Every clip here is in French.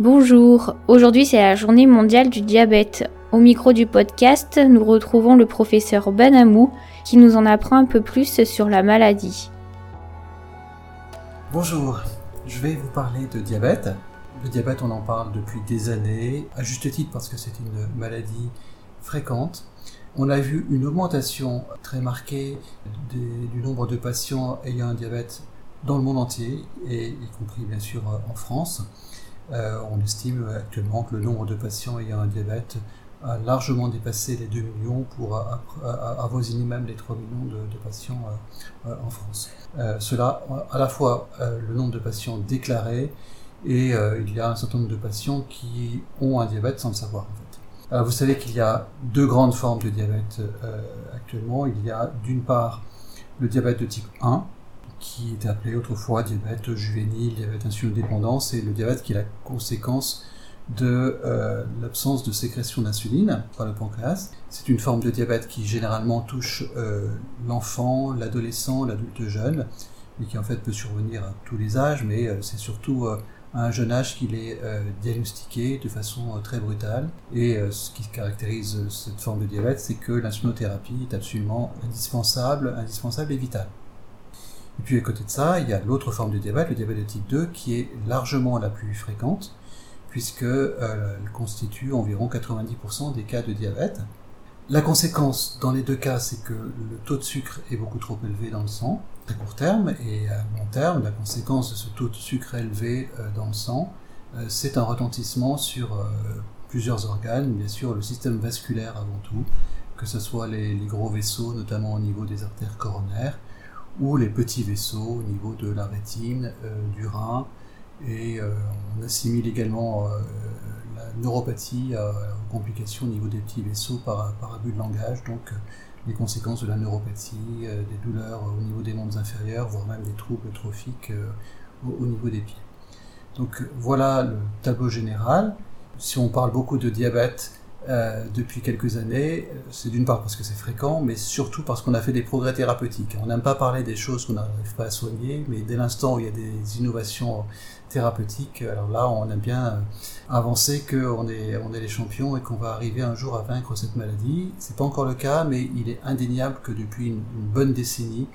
Bonjour, aujourd'hui c'est la journée mondiale du diabète. Au micro du podcast, nous retrouvons le professeur Benamou qui nous en apprend un peu plus sur la maladie. Bonjour, je vais vous parler de diabète. Le diabète, on en parle depuis des années, à juste titre parce que c'est une maladie fréquente. On a vu une augmentation très marquée du nombre de patients ayant un diabète dans le monde entier, et y compris bien sûr en France. Euh, on estime actuellement que le nombre de patients ayant un diabète a largement dépassé les 2 millions pour avoisiner même les 3 millions de, patients euh, en France. Euh, cela, à la fois le nombre de patients déclarés et il y a un certain nombre de patients qui ont un diabète sans le savoir en fait. Alors vous savez qu'il y a deux grandes formes de diabète actuellement. Il y a d'une part le diabète de type 1, qui était appelé autrefois diabète juvénile, diabète insulino-dépendance, et le diabète qui est la conséquence de euh, l'absence de sécrétion d'insuline par le pancréas. C'est une forme de diabète qui généralement touche euh, l'enfant, l'adolescent, l'adulte jeune, et qui en fait peut survenir à tous les âges, mais euh, c'est surtout à un jeune âge qu'il est diagnostiqué de façon très brutale. Et ce qui caractérise cette forme de diabète, c'est que l'insulinothérapie est absolument indispensable, indispensable et vitale. Et puis à côté de ça, il y a l'autre forme de diabète, le diabète de type 2, qui est largement la plus fréquente, puisqu'elle euh, constitue environ 90% des cas de diabète. La conséquence dans les deux cas, c'est que le taux de sucre est beaucoup trop élevé dans le sang, à court terme, et à long terme, la conséquence de ce taux de sucre élevé euh, dans le sang, euh, c'est un retentissement sur plusieurs organes, bien sûr le système vasculaire avant tout, que ce soit les gros vaisseaux, notamment au niveau des artères coronaires, ou les petits vaisseaux au niveau de la rétine, euh, du rein, et euh, on assimile également euh, la neuropathie aux complications au niveau des petits vaisseaux par, par abus de langage, donc les conséquences de la neuropathie, des douleurs au niveau des membres inférieurs, voire même des troubles trophiques au, niveau des pieds. Donc voilà le tableau général. Si on parle beaucoup de diabète, euh, depuis quelques années. C'est d'une part parce que c'est fréquent, mais surtout parce qu'on a fait des progrès thérapeutiques. On n'aime pas parler des choses qu'on n'arrive pas à soigner, mais dès l'instant où il y a des innovations thérapeutiques, alors là, on aime bien avancer qu'on est, les champions et qu'on va arriver un jour à vaincre cette maladie. C'est pas encore le cas, mais il est indéniable que depuis une, bonne décennie,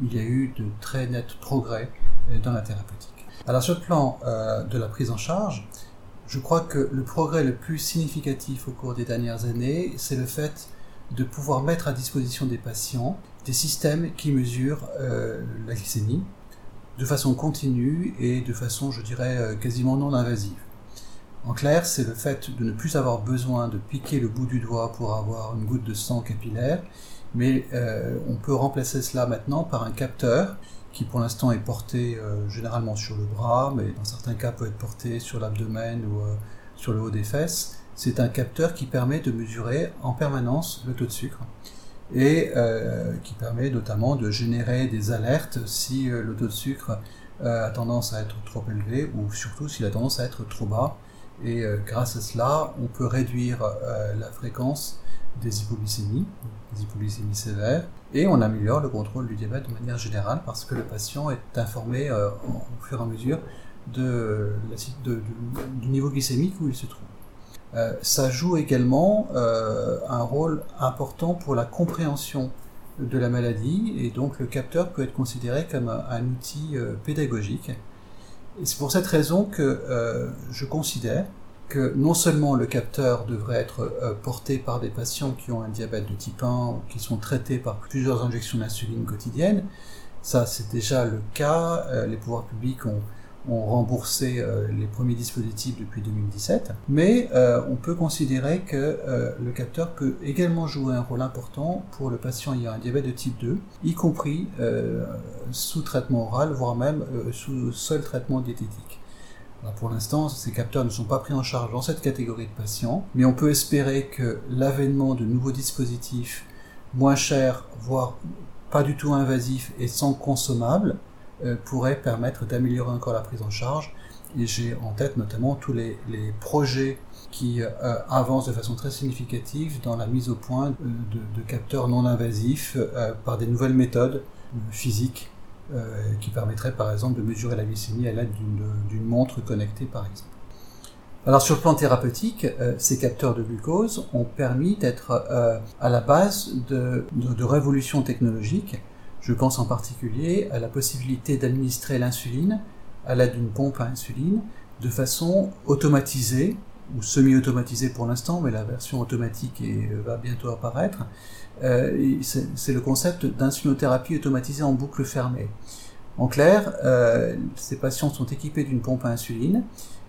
il y a eu de très nets progrès euh, dans la thérapeutique. Alors sur le plan euh, de la prise en charge, je crois que le progrès le plus significatif au cours des dernières années, c'est le fait de pouvoir mettre à disposition des patients des systèmes qui mesurent euh, la glycémie de façon continue et de façon, je dirais, euh, quasiment non invasive. En clair, c'est le fait de ne plus avoir besoin de piquer le bout du doigt pour avoir une goutte de sang capillaire, mais euh, on peut remplacer cela maintenant par un capteur qui pour l'instant est porté euh, généralement sur le bras, mais dans certains cas peut être porté sur l'abdomen ou euh, sur le haut des fesses. C'est un capteur qui permet de mesurer en permanence le taux de sucre et euh, qui permet notamment de générer des alertes si le taux de sucre a tendance à être trop élevé ou surtout s'il a tendance à être trop bas. Et grâce à cela, on peut réduire la fréquence des hypoglycémies, des hypoglycémies sévères, et on améliore le contrôle du diabète de manière générale parce que le patient est informé euh, au fur et à mesure du niveau glycémique où il se trouve. Euh, ça joue également euh, un rôle important pour la compréhension de la maladie et donc le capteur peut être considéré comme un, un outil pédagogique. Et c'est pour cette raison que je considère non seulement le capteur devrait être euh, porté par des patients qui ont un diabète de type 1 ou qui sont traités par plusieurs injections d'insuline quotidiennes, ça c'est déjà le cas, euh, les pouvoirs publics ont, remboursé euh, les premiers dispositifs depuis 2017, mais on peut considérer que le capteur peut également jouer un rôle important pour le patient ayant un diabète de type 2, y compris sous traitement oral, voire même sous seul traitement diététique pour l'instant, ces capteurs ne sont pas pris en charge dans cette catégorie de patients, mais on peut espérer que l'avènement de nouveaux dispositifs moins chers, voire pas du tout invasifs et sans consommables, euh, pourrait permettre d'améliorer encore la prise en charge. Et j'ai en tête notamment tous les, projets qui euh, avancent de façon très significative dans la mise au point de, capteurs non invasifs euh, par des nouvelles méthodes physiques euh, qui permettrait par exemple de mesurer la glycémie à l'aide d'une montre connectée par exemple. Alors sur le plan thérapeutique, euh, ces capteurs de glucose ont permis d'être euh, à la base de, de, de révolutions technologiques. Je pense en particulier à la possibilité d'administrer l'insuline à l'aide d'une pompe à insuline de façon automatisée ou semi-automatisée pour l'instant, mais la version automatique est, va bientôt apparaître. Euh, c'est le concept d'insulinothérapie automatisée en boucle fermée. En clair, euh, ces patients sont équipés d'une pompe à insuline,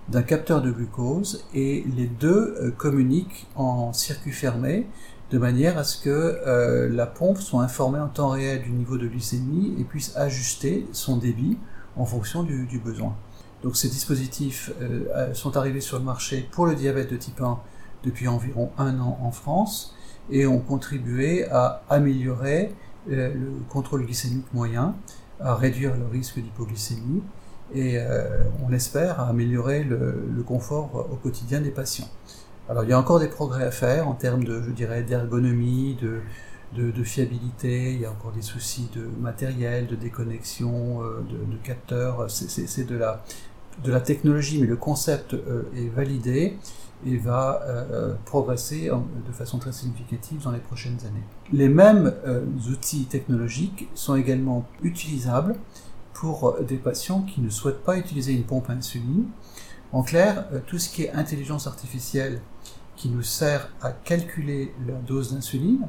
d'un capteur de glucose, et les deux euh, communiquent en circuit fermé de manière à ce que euh, la pompe soit informée en temps réel du niveau de glycémie et puisse ajuster son débit en fonction du besoin. Donc ces dispositifs euh, sont arrivés sur le marché pour le diabète de type 1 depuis environ un an en France et ont contribué à améliorer euh, le contrôle glycémique moyen, à réduire le risque d'hypoglycémie et euh, on espère améliorer le, confort au quotidien des patients. Alors il y a encore des progrès à faire en termes de, je dirais, d'ergonomie, de, de, fiabilité, il y a encore des soucis de matériel, de déconnexion, euh, de, de capteurs, c'est de la, de la technologie, mais le concept euh, est validé et va euh, progresser en, de façon très significative dans les prochaines années. Les mêmes euh, outils technologiques sont également utilisables pour des patients qui ne souhaitent pas utiliser une pompe à insuline. En clair, euh, tout ce qui est intelligence artificielle qui nous sert à calculer la dose d'insuline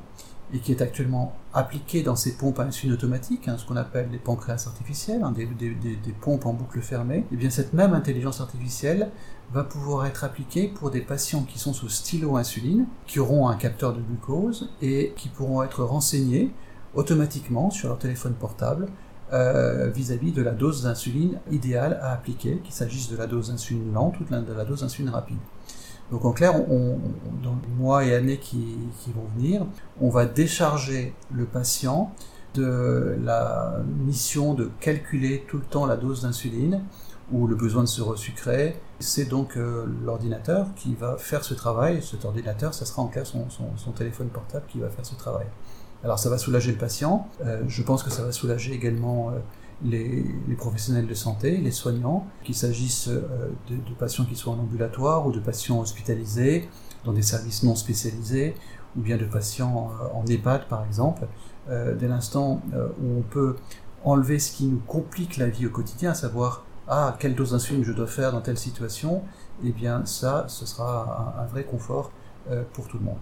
et qui est actuellement appliqué dans ces pompes à insuline automatique, hein, ce qu'on appelle les pancréas artificiels, hein, des, pompes en boucle fermée, et eh bien cette même intelligence artificielle va pouvoir être appliquée pour des patients qui sont sous stylo insuline, qui auront un capteur de glucose et qui pourront être renseignés automatiquement sur leur téléphone portable euh, vis-à-vis -vis de la dose d'insuline idéale à appliquer, qu'il s'agisse de la dose d'insuline lente ou de la dose d'insuline rapide. Donc en clair, on, dans les mois et années qui, vont venir, on va décharger le patient de la mission de calculer tout le temps la dose d'insuline ou le besoin de se resucrer. C'est donc euh, l'ordinateur qui va faire ce travail. Cet ordinateur, ça sera en clair son, téléphone portable qui va faire ce travail. Alors ça va soulager le patient. Euh, je pense que ça va soulager également euh, les, professionnels de santé, les soignants, qu'il s'agisse euh, de, patients qui soient en ambulatoire ou de patients hospitalisés dans des services non spécialisés ou bien de patients euh, en EHPAD par exemple. Euh, dès l'instant où on peut enlever ce qui nous complique la vie au quotidien, à savoir ah quelle dose d'insuline je dois faire dans telle situation, eh bien ça, ce sera un vrai confort pour tout le monde.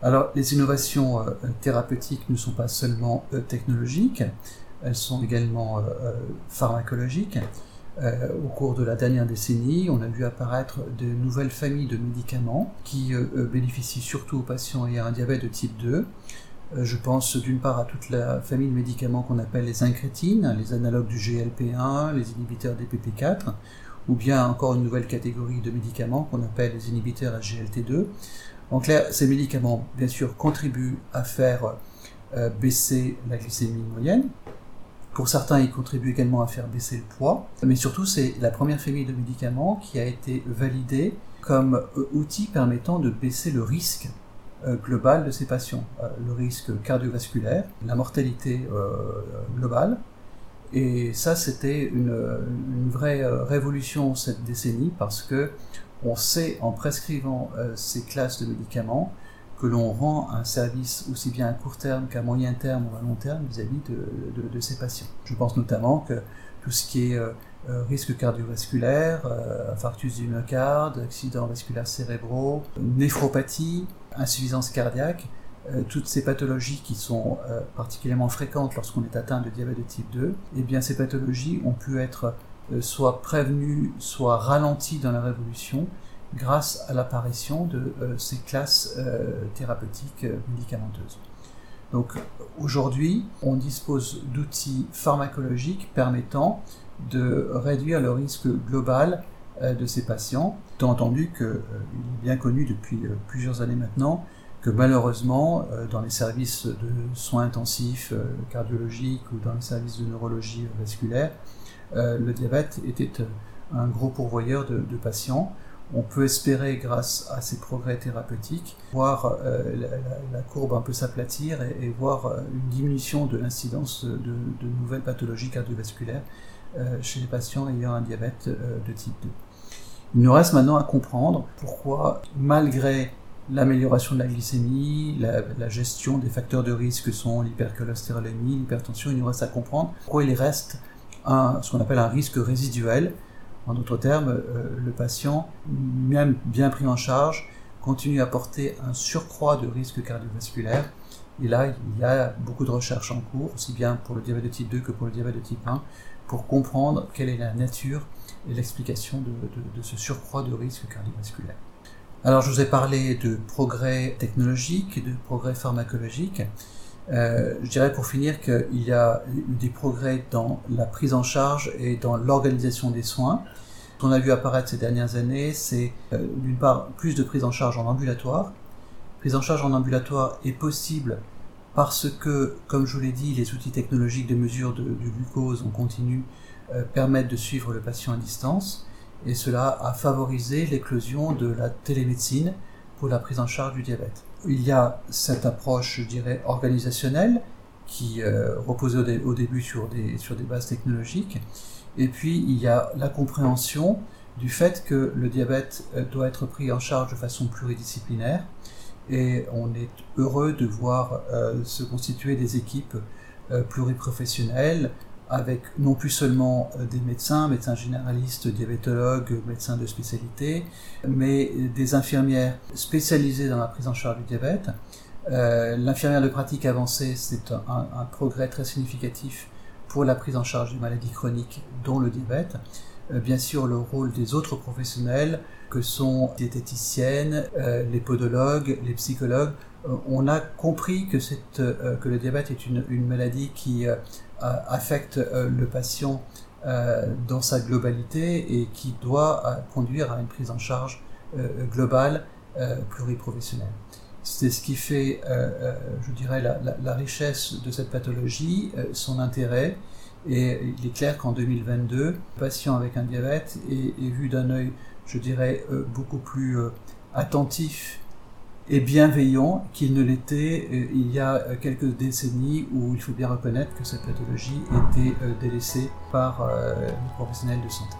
Alors les innovations thérapeutiques ne sont pas seulement technologiques, elles sont également euh, euh, pharmacologiques. Euh, au cours de la dernière décennie, on a vu apparaître de nouvelles familles de médicaments qui bénéficient surtout aux patients ayant un diabète de type 2. Euh, je pense d'une part à toute la famille de médicaments qu'on appelle les incrétines, les analogues du GLP1, les inhibiteurs des PP4, ou bien encore une nouvelle catégorie de médicaments qu'on appelle les inhibiteurs SGLT2. En clair, ces médicaments, bien sûr, contribuent à faire baisser la glycémie moyenne, pour certains, ils contribuent également à faire baisser le poids, mais surtout, c'est la première famille de médicaments qui a été validée comme euh, outil permettant de baisser le risque euh, global de ces patients, euh, le risque cardiovasculaire, la mortalité globale. Et ça, c'était une, une, vraie révolution cette décennie parce que on sait en prescrivant ces classes de médicaments que l'on rend un service aussi bien à court terme qu'à moyen terme ou à long terme vis-à-vis de, ces patients. Je pense notamment que tout ce qui est euh, euh risque cardiovasculaire, euh, infarctus du myocarde, accidents vasculaires cérébraux, néphropathie, insuffisance cardiaque, toutes ces pathologies qui sont particulièrement fréquentes lorsqu'on est atteint de diabète de type 2, eh bien ces pathologies ont pu être soit prévenues, soit ralenties dans la révolution grâce à l'apparition de euh, ces classes euh, thérapeutiques euh, médicamenteuses. Donc aujourd'hui, on dispose d'outils pharmacologiques permettant de réduire le risque global de ces patients, étant entendu qu'il est bien connu depuis plusieurs années maintenant que malheureusement, dans les services de soins intensifs cardiologiques ou dans les services de neurologie vasculaire, le diabète était un gros pourvoyeur de patients on peut espérer, grâce à ces progrès thérapeutiques, voir euh, la, courbe un peu s'aplatir et, voir euh, une diminution de l'incidence de, nouvelles pathologies cardiovasculaires euh, chez les patients ayant un diabète de type 2. Il nous reste maintenant à comprendre pourquoi, malgré l'amélioration de la glycémie, la, gestion des facteurs de risque que sont l'hypercholestérolémie, l'hypertension, il nous reste à comprendre pourquoi il reste ce qu'on appelle un risque résiduel. En d'autres termes, euh, le patient, même bien pris en charge, continue à porter un surcroît de risque cardiovasculaire. Et là, il y a beaucoup de recherches en cours, aussi bien pour le diabète de type 2 que pour le diabète de type 1, pour comprendre quelle est la nature et l'explication de, ce surcroît de risque cardiovasculaire. Alors je vous ai parlé de progrès technologiques de progrès pharmacologiques. Euh, je dirais pour finir qu'il y a eu des progrès dans la prise en charge et dans l'organisation des soins. Ce qu'on a vu apparaître ces dernières années, c'est euh, d'une part plus de prise en charge en ambulatoire. Prise en charge en ambulatoire est possible parce que, comme je vous l'ai dit, les outils technologiques de mesure de, glucose en continu euh, permettent de suivre le patient à distance et cela a favorisé l'éclosion de la télémédecine pour la prise en charge du diabète. Il y a cette approche, je dirais, organisationnelle qui euh, reposait au, début sur des, sur des bases technologiques, et puis il y a la compréhension du fait que le diabète euh, doit être pris en charge de façon pluridisciplinaire, et on est heureux de voir euh, se constituer des équipes pluriprofessionnelles avec non plus seulement euh, des médecins, médecins généralistes, diabétologues, médecins de spécialité, mais des infirmières spécialisées dans la prise en charge du diabète. Euh, l'infirmière de pratique avancée, c'est un, progrès très significatif pour la prise en charge des maladies chroniques, dont le diabète. Euh, bien sûr, le rôle des autres professionnels, que sont les diététiciennes, les podologues, les psychologues, on a compris que, le diabète est une, maladie qui euh, affecte euh, le patient euh, dans sa globalité et qui doit conduire à une prise en charge globale pluriprofessionnelle. C'est ce qui fait, je dirais, la, richesse de cette pathologie, son intérêt. Et il est clair qu'en 2022, le patient avec un diabète est, vu d'un œil, je dirais, beaucoup plus attentif et bienveillant qu'il ne l'était euh, il y a euh, quelques décennies où il faut bien reconnaître que cette pathologie était euh, délaissée par les professionnels de santé.